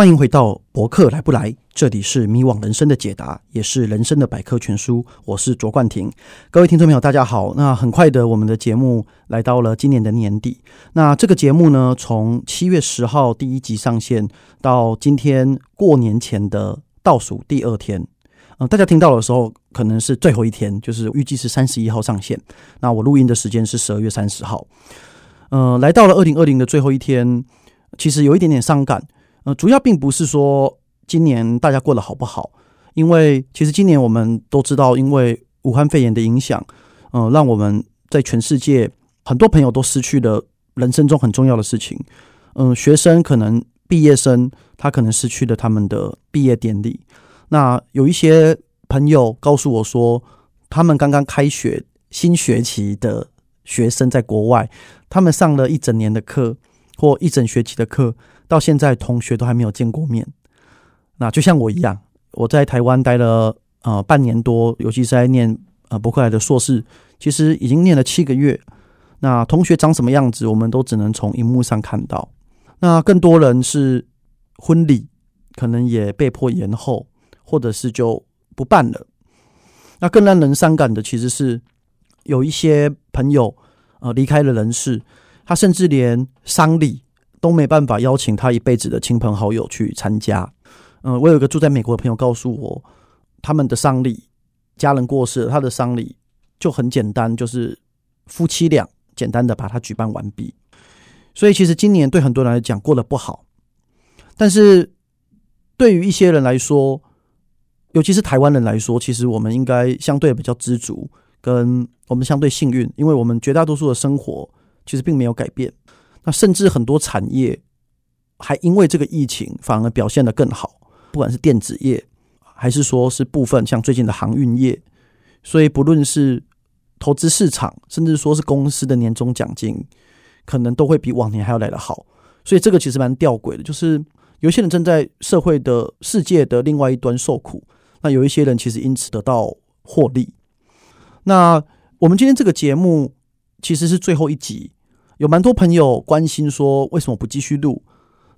欢迎回到博客来不来，这里是迷惘人生的解答，也是人生的百科全书。我是卓冠廷，各位听众朋友，大家好。那很快的，我们的节目来到了今年的年底。那这个节目呢，从七月十号第一集上线到今天过年前的倒数第二天，呃，大家听到的时候可能是最后一天，就是预计是三十一号上线。那我录音的时间是十二月三十号。呃，来到了二零二零的最后一天，其实有一点点伤感。呃，主要并不是说今年大家过得好不好，因为其实今年我们都知道，因为武汉肺炎的影响，呃，让我们在全世界很多朋友都失去了人生中很重要的事情。嗯、学生可能毕业生他可能失去了他们的毕业典礼。那有一些朋友告诉我说，他们刚刚开学新学期的学生在国外，他们上了一整年的课或一整学期的课。到现在，同学都还没有见过面。那就像我一样，我在台湾待了呃半年多，尤其是在念呃伯克莱的硕士，其实已经念了七个月。那同学长什么样子，我们都只能从荧幕上看到。那更多人是婚礼可能也被迫延后，或者是就不办了。那更让人伤感的，其实是有一些朋友呃离开了人世，他甚至连丧礼。都没办法邀请他一辈子的亲朋好友去参加。嗯，我有一个住在美国的朋友告诉我，他们的丧礼，家人过世，他的丧礼就很简单，就是夫妻俩简单的把它举办完毕。所以其实今年对很多人来讲过得不好，但是对于一些人来说，尤其是台湾人来说，其实我们应该相对比较知足，跟我们相对幸运，因为我们绝大多数的生活其实并没有改变。那甚至很多产业还因为这个疫情反而表现得更好，不管是电子业，还是说是部分像最近的航运业，所以不论是投资市场，甚至说是公司的年终奖金，可能都会比往年还要来得好。所以这个其实蛮吊诡的，就是有些人正在社会的世界的另外一端受苦，那有一些人其实因此得到获利。那我们今天这个节目其实是最后一集。有蛮多朋友关心说，为什么不继续录？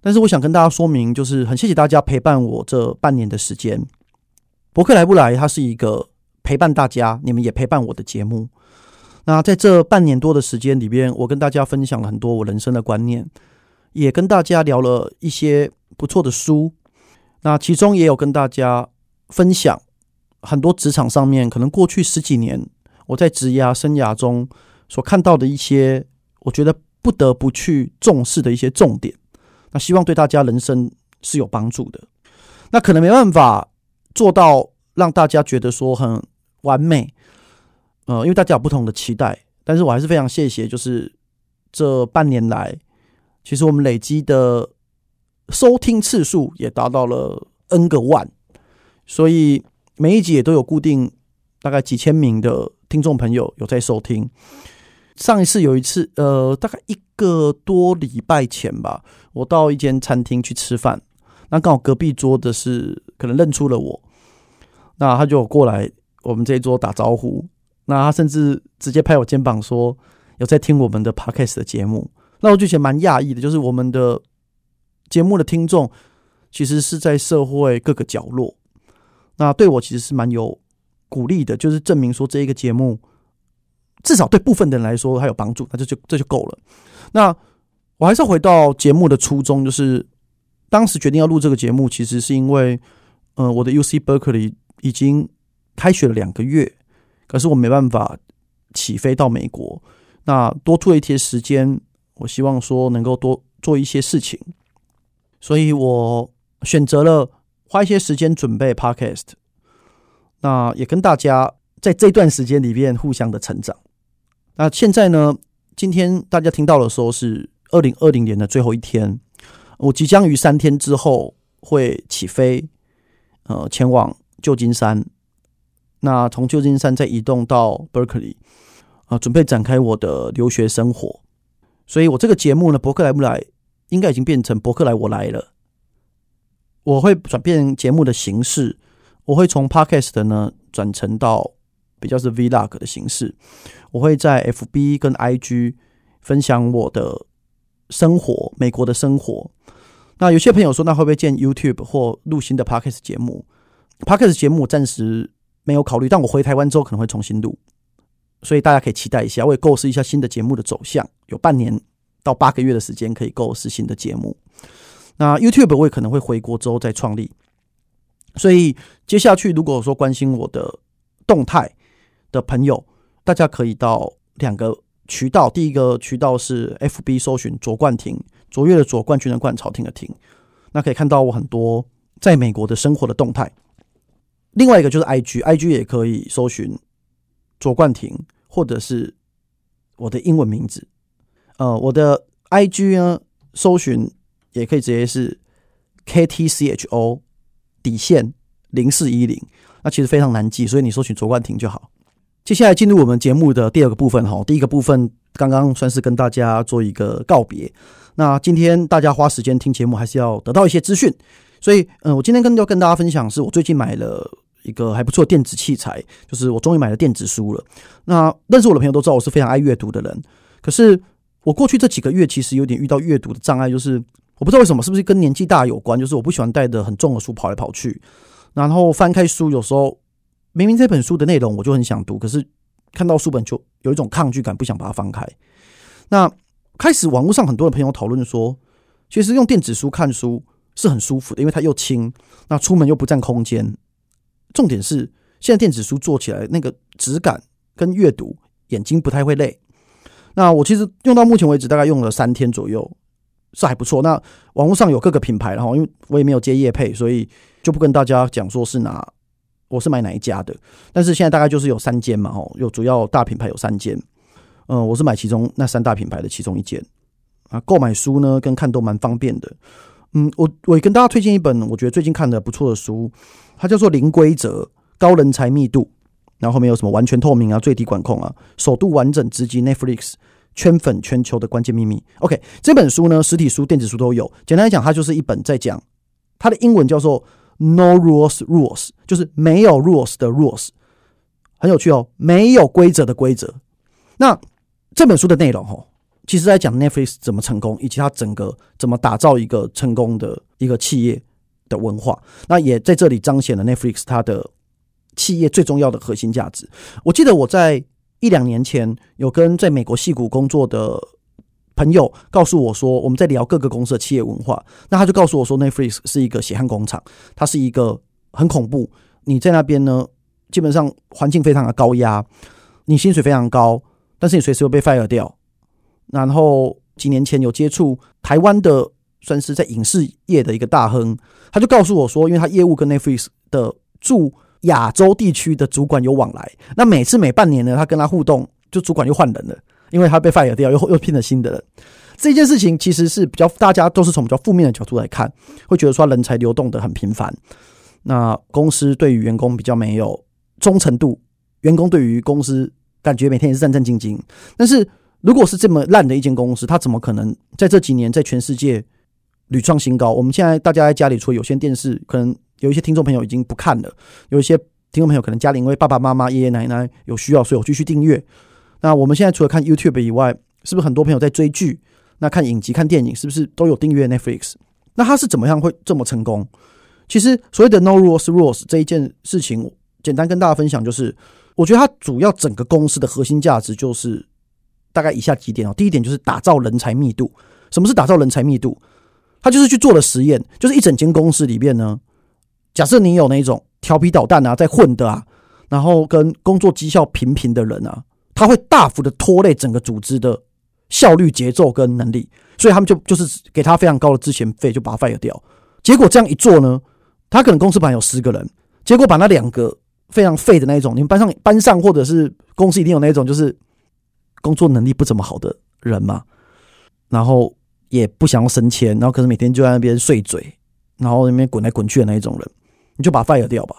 但是我想跟大家说明，就是很谢谢大家陪伴我这半年的时间。柏克莱不来，它是一个陪伴大家，你们也陪伴我的节目。那在这半年多的时间里边，我跟大家分享了很多我人生的观念，也跟大家聊了一些不错的书。那其中也有跟大家分享很多职场上面可能过去十几年我在职涯生涯中所看到的一些。我觉得不得不去重视的一些重点，那希望对大家人生是有帮助的。那可能没办法做到让大家觉得说很完美，呃，因为大家有不同的期待。但是我还是非常谢谢，就是这半年来，其实我们累积的收听次数也达到了 N 个万，所以每一集也都有固定大概几千名的听众朋友有在收听。上一次有一次，呃，大概一个多礼拜前吧，我到一间餐厅去吃饭，那刚好隔壁桌的是可能认出了我，那他就过来我们这一桌打招呼，那他甚至直接拍我肩膀说有在听我们的 podcast 的节目，那我就觉得蛮讶异的，就是我们的节目的听众其实是在社会各个角落，那对我其实是蛮有鼓励的，就是证明说这一个节目。至少对部分的人来说还有帮助，那就就这就够了。那我还是回到节目的初衷，就是当时决定要录这个节目，其实是因为，呃，我的 UC Berkeley 已经开学了两个月，可是我没办法起飞到美国。那多出了一些时间，我希望说能够多做一些事情，所以我选择了花一些时间准备 Podcast。那也跟大家在这段时间里面互相的成长。那现在呢？今天大家听到的时候是二零二零年的最后一天，我即将于三天之后会起飞，呃，前往旧金山。那从旧金山再移动到 Berkeley，啊，准备展开我的留学生活。所以我这个节目呢，柏克莱不来，应该已经变成柏克莱我来了。我会转变节目的形式，我会从 Podcast 呢转成到。比较是 Vlog 的形式，我会在 FB 跟 IG 分享我的生活，美国的生活。那有些朋友说，那会不会建 YouTube 或录新的 Podcast 节目？Podcast 节目暂时没有考虑，但我回台湾之后可能会重新录，所以大家可以期待一下，我也构思一下新的节目的走向，有半年到八个月的时间可以构思新的节目。那 YouTube 我也可能会回国之后再创立，所以接下去如果说关心我的动态的朋友，大家可以到两个渠道，第一个渠道是 FB 搜寻卓冠廷，卓越的卓，冠军的冠，朝廷的廷，那可以看到我很多在美国的生活的动态。另外一个就是 IG，IG 也可以搜寻卓冠廷，或者是我的英文名字。呃，我的 IG 呢，搜寻也可以直接是 KTCHO 底线零四一零，那其实非常难记，所以你搜寻卓冠廷就好。接下来进入我们节目的第二个部分哈，第一个部分刚刚算是跟大家做一个告别。那今天大家花时间听节目，还是要得到一些资讯，所以嗯，我今天跟要跟大家分享，是我最近买了一个还不错电子器材，就是我终于买了电子书了。那认识我的朋友都知道，我是非常爱阅读的人，可是我过去这几个月其实有点遇到阅读的障碍，就是我不知道为什么，是不是跟年纪大有关？就是我不喜欢带着很重的书跑来跑去，然后翻开书有时候。明明这本书的内容我就很想读，可是看到书本就有一种抗拒感，不想把它翻开。那开始网络上很多的朋友讨论说，其实用电子书看书是很舒服的，因为它又轻，那出门又不占空间。重点是现在电子书做起来那个质感跟阅读，眼睛不太会累。那我其实用到目前为止大概用了三天左右，是还不错。那网络上有各个品牌，然后因为我也没有接业配，所以就不跟大家讲说是哪。我是买哪一家的？但是现在大概就是有三间嘛，哦，有主要大品牌有三间，嗯，我是买其中那三大品牌的其中一间啊。购买书呢跟看都蛮方便的，嗯，我我也跟大家推荐一本我觉得最近看的不错的书，它叫做《零规则高人才密度》，然后后面有什么完全透明啊、最低管控啊、首度完整直击 Netflix 圈粉全球的关键秘密。OK，这本书呢，实体书、电子书都有。简单来讲，它就是一本在讲它的英文叫做。No rules, rules 就是没有 rules 的 rules，很有趣哦，没有规则的规则。那这本书的内容哦，其实在讲 Netflix 怎么成功，以及它整个怎么打造一个成功的一个企业的文化。那也在这里彰显了 Netflix 它的企业最重要的核心价值。我记得我在一两年前有跟在美国戏谷工作的。朋友告诉我说，我们在聊各个公司的企业文化。那他就告诉我说，Netflix 是一个血汗工厂，它是一个很恐怖。你在那边呢，基本上环境非常的高压，你薪水非常高，但是你随时会被 fire 掉。然后几年前有接触台湾的，算是在影视业的一个大亨，他就告诉我说，因为他业务跟 Netflix 的驻亚洲地区的主管有往来，那每次每半年呢，他跟他互动，就主管又换人了。因为他被 fire 掉，又又聘了新的人，这件事情其实是比较大家都是从比较负面的角度来看，会觉得说人才流动的很频繁，那公司对于员工比较没有忠诚度，员工对于公司感觉每天也是战战兢兢。但是如果是这么烂的一间公司，它怎么可能在这几年在全世界屡创新高？我们现在大家在家里除了有线电视，可能有一些听众朋友已经不看了，有一些听众朋友可能家里因为爸爸妈妈、爷爷奶奶有需要，所以我继续订阅。那我们现在除了看 YouTube 以外，是不是很多朋友在追剧？那看影集、看电影，是不是都有订阅 Netflix？那他是怎么样会这么成功？其实所谓的 No Rules Rules 这一件事情，简单跟大家分享，就是我觉得它主要整个公司的核心价值就是大概以下几点哦。第一点就是打造人才密度。什么是打造人才密度？他就是去做了实验，就是一整间公司里边呢，假设你有那种调皮捣蛋啊，在混的啊，然后跟工作绩效平平的人啊。他会大幅的拖累整个组织的效率、节奏跟能力，所以他们就就是给他非常高的资遣费，就把他 fire 掉。结果这样一做呢，他可能公司本来有十个人，结果把那两个非常废的那一种，你们班上班上或者是公司一定有那一种就是工作能力不怎么好的人嘛，然后也不想要升迁，然后可是每天就在那边碎嘴，然后那边滚来滚去的那一种人，你就把他 fire 掉吧。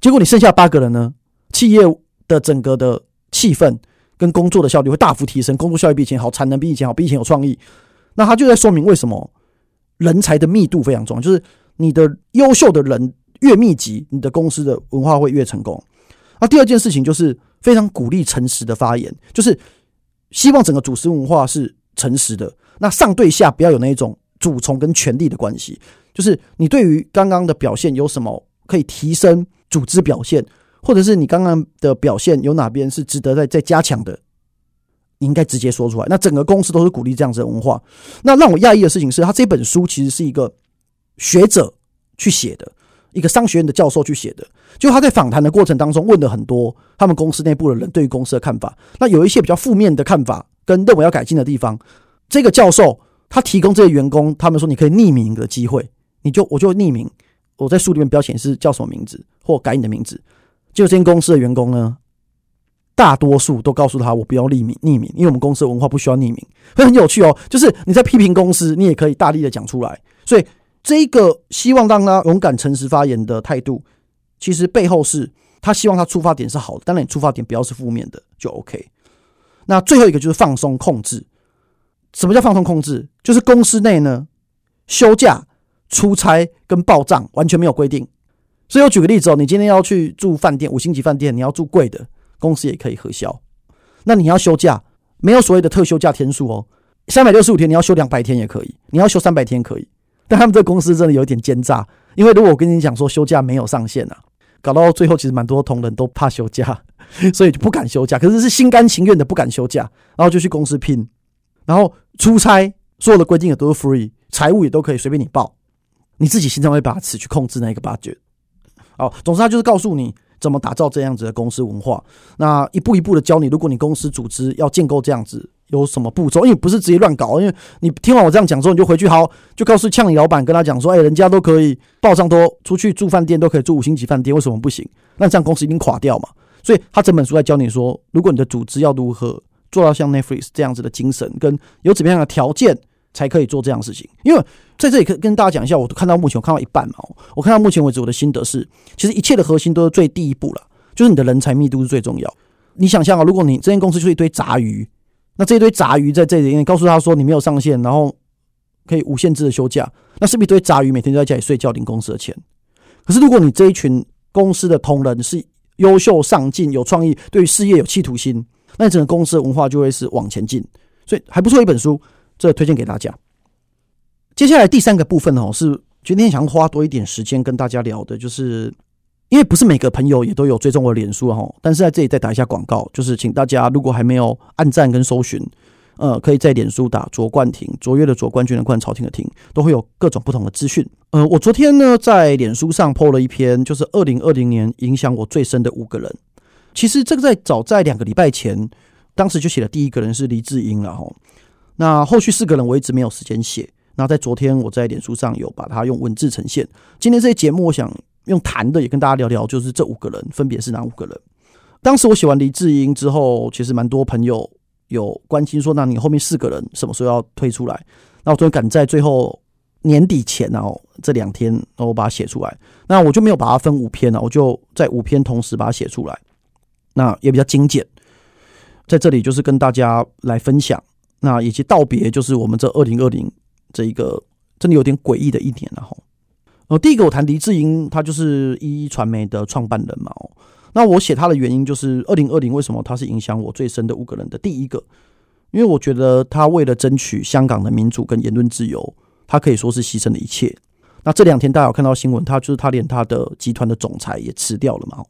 结果你剩下八个人呢，企业的整个的气氛。跟工作的效率会大幅提升，工作效率比以前好，产能比以前好，比以前有创意。那他就在说明为什么人才的密度非常重要，就是你的优秀的人越密集，你的公司的文化会越成功。那第二件事情就是非常鼓励诚实的发言，就是希望整个组织文化是诚实的。那上对下不要有那种主从跟权力的关系，就是你对于刚刚的表现有什么可以提升组织表现，或者是你刚刚的表现有哪边是值得再再加强的，你应该直接说出来。那整个公司都是鼓励这样子的文化。那让我讶异的事情是，他这本书其实是一个学者去写的，一个商学院的教授去写的。就他在访谈的过程当中问了很多他们公司内部的人对于公司的看法。那有一些比较负面的看法跟认为要改进的地方，这个教授。他提供这些员工，他们说你可以匿名的机会，你就我就匿名，我在书里面标显示叫什么名字或改你的名字。就这间公司的员工呢，大多数都告诉他我不要匿名，匿名，因为我们公司的文化不需要匿名。很有趣哦，就是你在批评公司，你也可以大力的讲出来。所以这一个希望让他勇敢诚实发言的态度，其实背后是他希望他出发点是好的，当然你出发点不要是负面的就 OK。那最后一个就是放松控制。什么叫放松控制？就是公司内呢，休假、出差跟报账完全没有规定。所以我举个例子哦，你今天要去住饭店，五星级饭店，你要住贵的，公司也可以核销。那你要休假，没有所谓的特休假天数哦，三百六十五天你要休两百天也可以，你要休三百天可以。但他们这个公司真的有点奸诈，因为如果我跟你讲说休假没有上限啊，搞到最后其实蛮多同仁都怕休假，所以就不敢休假，可是是心甘情愿的不敢休假，然后就去公司拼。然后出差，所有的规定也都是 free，财务也都可以随便你报，你自己心中会把持去控制那个 budget。哦，总之他就是告诉你怎么打造这样子的公司文化，那一步一步的教你，如果你公司组织要建构这样子，有什么步骤？因为不是直接乱搞，因为你听完我这样讲之后，你就回去好，就告诉呛你老板，跟他讲说，哎，人家都可以报上多出去住饭店，都可以住五星级饭店，为什么不行？那这样公司一定垮掉嘛。所以他整本书在教你说，如果你的组织要如何。做到像 Netflix 这样子的精神，跟有怎么样的条件才可以做这样的事情？因为在这里可跟大家讲一下，我看到目前我看到一半嘛，我看到目前为止我的心得是，其实一切的核心都是最第一步了，就是你的人才密度是最重要。你想象啊，如果你这间公司就是一堆杂鱼，那这一堆杂鱼在这里，你告诉他说你没有上线，然后可以无限制的休假，那是不是一堆杂鱼每天都在家里睡觉领公司的钱？可是如果你这一群公司的同仁是优秀、上进、有创意，对于事业有企图心。那整个公司的文化就会是往前进，所以还不错一本书，这推荐给大家。接下来第三个部分哦，是今天想花多一点时间跟大家聊的，就是因为不是每个朋友也都有追踪我的脸书哈，但是在这里再打一下广告，就是请大家如果还没有按赞跟搜寻，呃，可以在脸书打卓冠廷，卓越的卓，冠军的冠，朝廷的廷，都会有各种不同的资讯。呃，我昨天呢在脸书上 po 了一篇，就是二零二零年影响我最深的五个人。其实这个在早在两个礼拜前，当时就写了第一个人是黎智英了哈。那后续四个人我一直没有时间写。那在昨天我在脸书上有把它用文字呈现。今天这些节目我想用谈的也跟大家聊聊，就是这五个人分别是哪五个人。当时我写完黎智英之后，其实蛮多朋友有关心说，那你后面四个人什么时候要推出来？那我终于赶在最后年底前然后这两天，然后我把它写出来。那我就没有把它分五篇了，我就在五篇同时把它写出来。那也比较精简，在这里就是跟大家来分享，那以及道别，就是我们这二零二零这一个真的有点诡异的一年了哈。呃，第一个我谈黎智英，他就是一一传媒的创办人嘛。哦，那我写他的原因就是二零二零为什么他是影响我最深的五个人的第一个，因为我觉得他为了争取香港的民主跟言论自由，他可以说是牺牲了一切。那这两天大家有看到新闻，他就是他连他的集团的总裁也辞掉了嘛，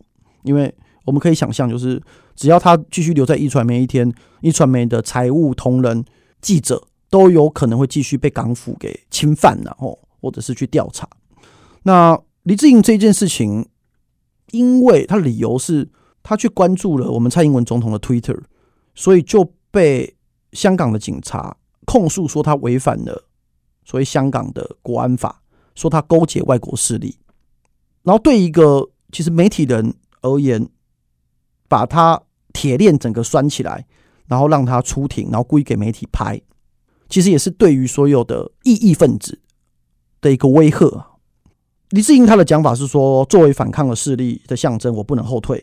因为。我们可以想象，就是只要他继续留在壹传媒一天，壹传媒的财务同仁、记者都有可能会继续被港府给侵犯，然后或者是去调查。那黎智英这件事情，因为他理由是他去关注了我们蔡英文总统的 Twitter，所以就被香港的警察控诉说他违反了所谓香港的国安法，说他勾结外国势力。然后对一个其实媒体人而言，把他铁链整个拴起来，然后让他出庭，然后故意给媒体拍，其实也是对于所有的异议分子的一个威吓。黎智英他的讲法是说，作为反抗的势力的象征，我不能后退。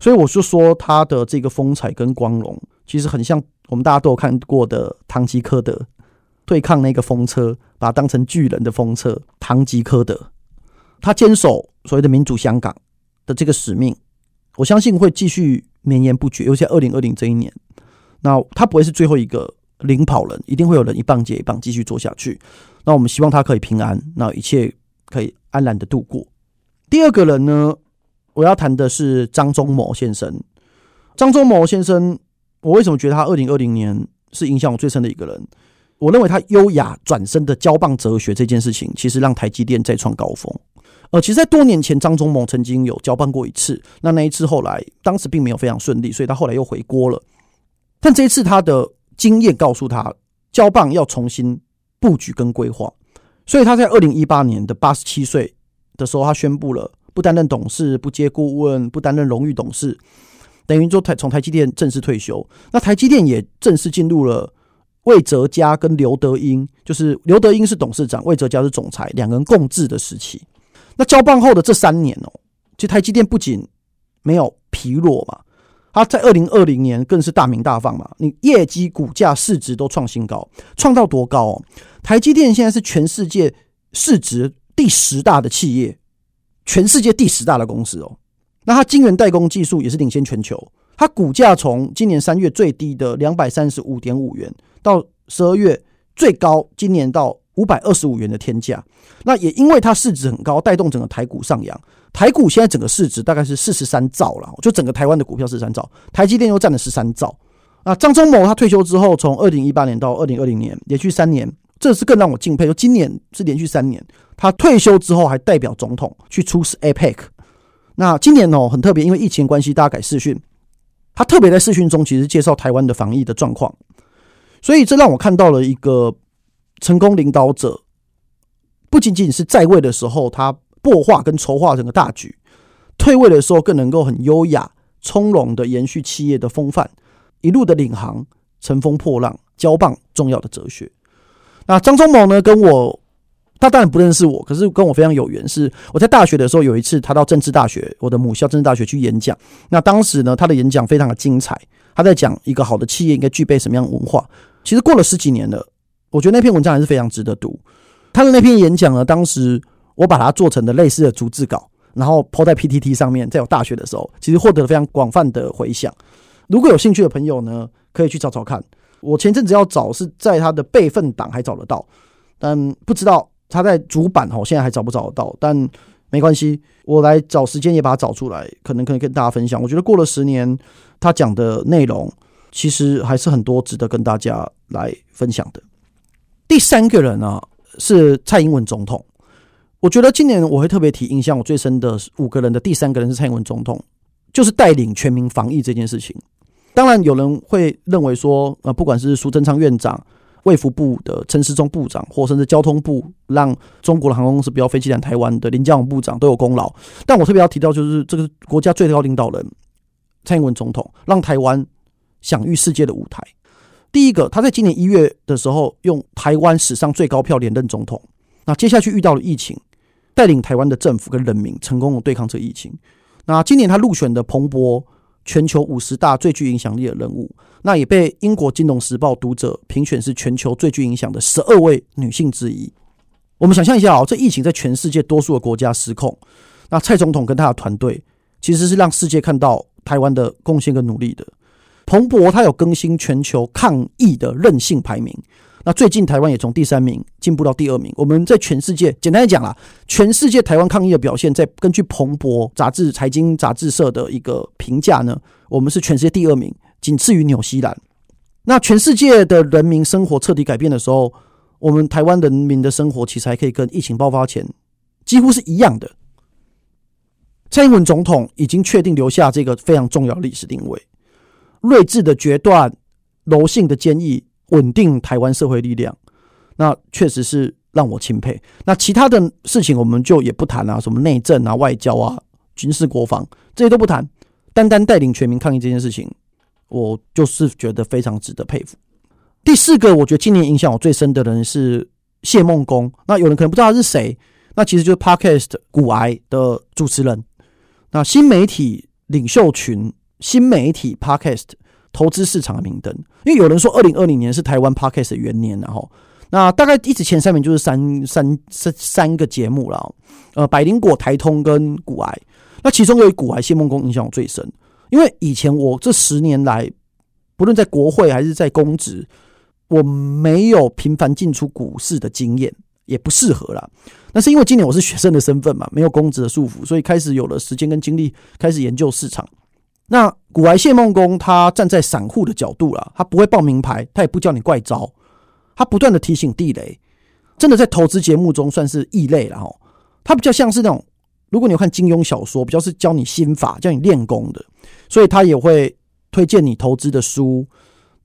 所以我就说，他的这个风采跟光荣，其实很像我们大家都有看过的唐吉诃德对抗那个风车，把他当成巨人的风车。唐吉诃德，他坚守所谓的民主香港的这个使命。我相信会继续绵延不绝，尤其在二零二零这一年。那他不会是最后一个领跑人，一定会有人一棒接一棒继续做下去。那我们希望他可以平安，那一切可以安然的度过。第二个人呢，我要谈的是张忠谋先生。张忠谋先生，我为什么觉得他二零二零年是影响我最深的一个人？我认为他优雅转身的交棒哲学这件事情，其实让台积电再创高峰。呃，其实，在多年前，张忠谋曾经有交棒过一次，那那一次后来当时并没有非常顺利，所以他后来又回锅了。但这一次，他的经验告诉他，交棒要重新布局跟规划，所以他在二零一八年的八十七岁的时候，他宣布了不担任董事、不接顾问、不担任荣誉董事，等于说台从台积电正式退休。那台积电也正式进入了魏哲家跟刘德英，就是刘德英是董事长，魏哲家是总裁，两个人共治的时期。那交棒后的这三年哦，其实台积电不仅没有疲弱嘛，它在二零二零年更是大名大放嘛。你业绩、股价、市值都创新高，创到多高哦？台积电现在是全世界市值第十大的企业，全世界第十大的公司哦。那它晶圆代工技术也是领先全球，它股价从今年三月最低的两百三十五点五元，到十二月最高，今年到。五百二十五元的天价，那也因为它市值很高，带动整个台股上扬。台股现在整个市值大概是四十三兆了，就整个台湾的股票四十三兆，台积电又占了十三兆。啊，张忠谋他退休之后，从二零一八年到二零二零年，连续三年，这是更让我敬佩。就今年是连续三年，他退休之后还代表总统去出席 APEC。那今年哦很特别，因为疫情关系，大家改视讯，他特别在视讯中其实介绍台湾的防疫的状况，所以这让我看到了一个。成功领导者不仅仅是在位的时候，他擘画跟筹划整个大局；退位的时候，更能够很优雅、从容的延续企业的风范，一路的领航，乘风破浪，交棒重要的哲学。那张忠谋呢？跟我，他当然不认识我，可是跟我非常有缘。是我在大学的时候有一次，他到政治大学，我的母校政治大学去演讲。那当时呢，他的演讲非常的精彩，他在讲一个好的企业应该具备什么样的文化。其实过了十几年了。我觉得那篇文章还是非常值得读。他的那篇演讲呢，当时我把它做成的类似的逐字稿，然后抛在 PTT 上面。在我大学的时候，其实获得了非常广泛的回响。如果有兴趣的朋友呢，可以去找找看。我前阵子要找是在他的备份档还找得到，但不知道他在主板哦，现在还找不找得到。但没关系，我来找时间也把它找出来，可能可以跟大家分享。我觉得过了十年，他讲的内容其实还是很多值得跟大家来分享的。第三个人啊，是蔡英文总统。我觉得今年我会特别提印象我最深的五个人的第三个人是蔡英文总统，就是带领全民防疫这件事情。当然有人会认为说，呃，不管是苏贞昌院长、卫福部的陈时中部长，或甚至交通部让中国的航空公司不要飞机来台湾的林佳龙部长都有功劳。但我特别要提到，就是这个国家最高领导人蔡英文总统，让台湾享誉世界的舞台。第一个，他在今年一月的时候用台湾史上最高票连任总统。那接下去遇到了疫情，带领台湾的政府跟人民成功的对抗这疫情。那今年他入选的彭博全球五十大最具影响力的人物，那也被英国金融时报读者评选是全球最具影响的十二位女性之一。我们想象一下哦，这疫情在全世界多数的国家失控，那蔡总统跟他的团队其实是让世界看到台湾的贡献跟努力的。彭博他有更新全球抗疫的韧性排名，那最近台湾也从第三名进步到第二名。我们在全世界，简单来讲啦，全世界台湾抗疫的表现，在根据彭博杂志财经杂志社的一个评价呢，我们是全世界第二名，仅次于纽西兰。那全世界的人民生活彻底改变的时候，我们台湾人民的生活其实还可以跟疫情爆发前几乎是一样的。蔡英文总统已经确定留下这个非常重要的历史定位。睿智的决断，柔性的坚毅，稳定台湾社会力量，那确实是让我钦佩。那其他的事情我们就也不谈啊，什么内政啊、外交啊、军事国防这些都不谈，单单带领全民抗疫这件事情，我就是觉得非常值得佩服。第四个，我觉得今年影响我最深的人是谢孟恭。那有人可能不知道他是谁，那其实就是 Podcast 股癌的主持人，那新媒体领袖群。新媒体 Podcast 投资市场的明灯，因为有人说二零二零年是台湾 Podcast 的元年，然后那大概一直前三名就是三三三三个节目了，呃，百灵果、台通跟股癌，那其中有一股癌谢梦工影响我最深，因为以前我这十年来，不论在国会还是在公职，我没有频繁进出股市的经验，也不适合啦。那是因为今年我是学生的身份嘛，没有公职的束缚，所以开始有了时间跟精力，开始研究市场。那股癌谢孟恭他站在散户的角度啦，他不会报名牌，他也不叫你怪招，他不断的提醒地雷，真的在投资节目中算是异类了哈。他比较像是那种，如果你有看金庸小说，比较是教你心法、教你练功的，所以他也会推荐你投资的书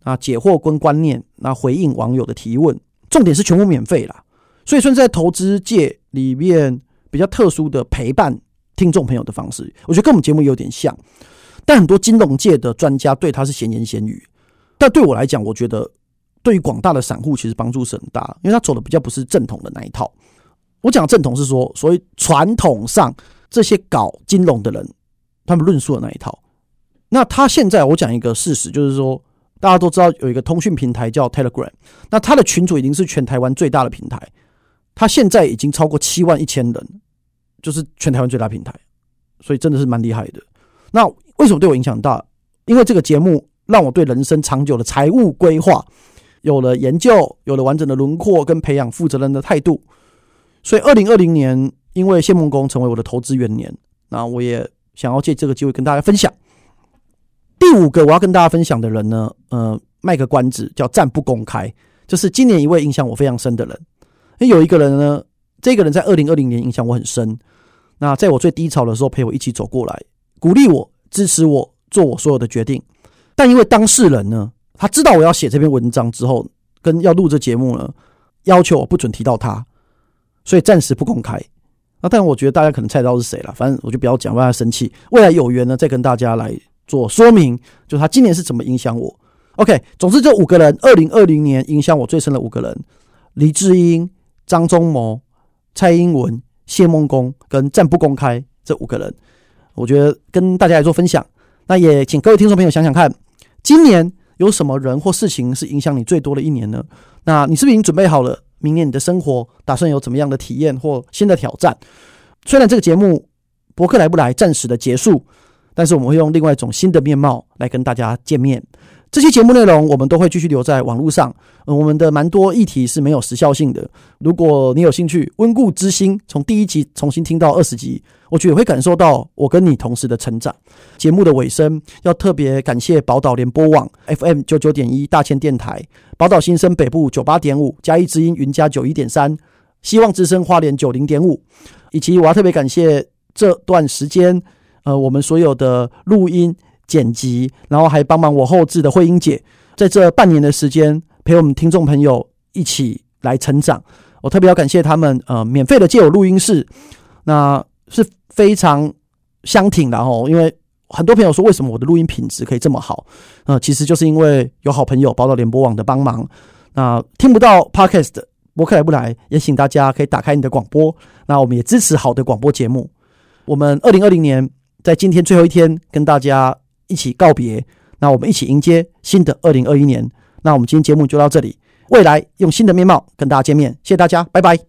啊，解惑跟观念，那回应网友的提问，重点是全部免费啦，所以算是在投资界里面比较特殊的陪伴听众朋友的方式，我觉得跟我们节目有点像。但很多金融界的专家对他是闲言闲语，但对我来讲，我觉得对于广大的散户其实帮助是很大，因为他走的比较不是正统的那一套。我讲正统是说，所谓传统上这些搞金融的人他们论述的那一套。那他现在我讲一个事实，就是说大家都知道有一个通讯平台叫 Telegram，那他的群组已经是全台湾最大的平台，他现在已经超过七万一千人，就是全台湾最大平台，所以真的是蛮厉害的。那为什么对我影响大？因为这个节目让我对人生长久的财务规划有了研究，有了完整的轮廓，跟培养负责任的态度。所以，二零二零年因为谢孟恭成为我的投资元年，那我也想要借这个机会跟大家分享。第五个我要跟大家分享的人呢，呃，卖个关子，叫暂不公开，就是今年一位影响我非常深的人。有一个人呢，这个人在二零二零年影响我很深。那在我最低潮的时候，陪我一起走过来，鼓励我。支持我做我所有的决定，但因为当事人呢，他知道我要写这篇文章之后，跟要录这节目呢，要求我不准提到他，所以暂时不公开。那但我觉得大家可能猜到是谁了，反正我就不要讲，不然他生气。未来有缘呢，再跟大家来做说明，就他今年是怎么影响我。OK，总之这五个人，二零二零年影响我最深的五个人：黎智英、张忠谋、蔡英文、谢孟恭跟暂不公开这五个人。我觉得跟大家来做分享，那也请各位听众朋友想想看，今年有什么人或事情是影响你最多的一年呢？那你是不是已经准备好了？明年你的生活打算有怎么样的体验或新的挑战？虽然这个节目博客来不来暂时的结束，但是我们会用另外一种新的面貌来跟大家见面。这期节目内容我们都会继续留在网络上，呃，我们的蛮多议题是没有时效性的。如果你有兴趣，温故知新，从第一集重新听到二十集，我觉得会感受到我跟你同时的成长。节目的尾声要特别感谢宝岛联播网 FM 九九点一大千电台、宝岛新生北部九八点五、嘉义之音云加九一点三、希望之声花莲九零点五，以及我要特别感谢这段时间呃我们所有的录音。剪辑，然后还帮忙我后置的慧英姐，在这半年的时间陪我们听众朋友一起来成长，我特别要感谢他们，呃，免费的借我录音室，那是非常相挺的哦。因为很多朋友说，为什么我的录音品质可以这么好？呃，其实就是因为有好朋友宝岛联播网的帮忙。那听不到 Podcast，柏克莱不来，也请大家可以打开你的广播。那我们也支持好的广播节目。我们二零二零年在今天最后一天跟大家。一起告别，那我们一起迎接新的二零二一年。那我们今天节目就到这里，未来用新的面貌跟大家见面，谢谢大家，拜拜。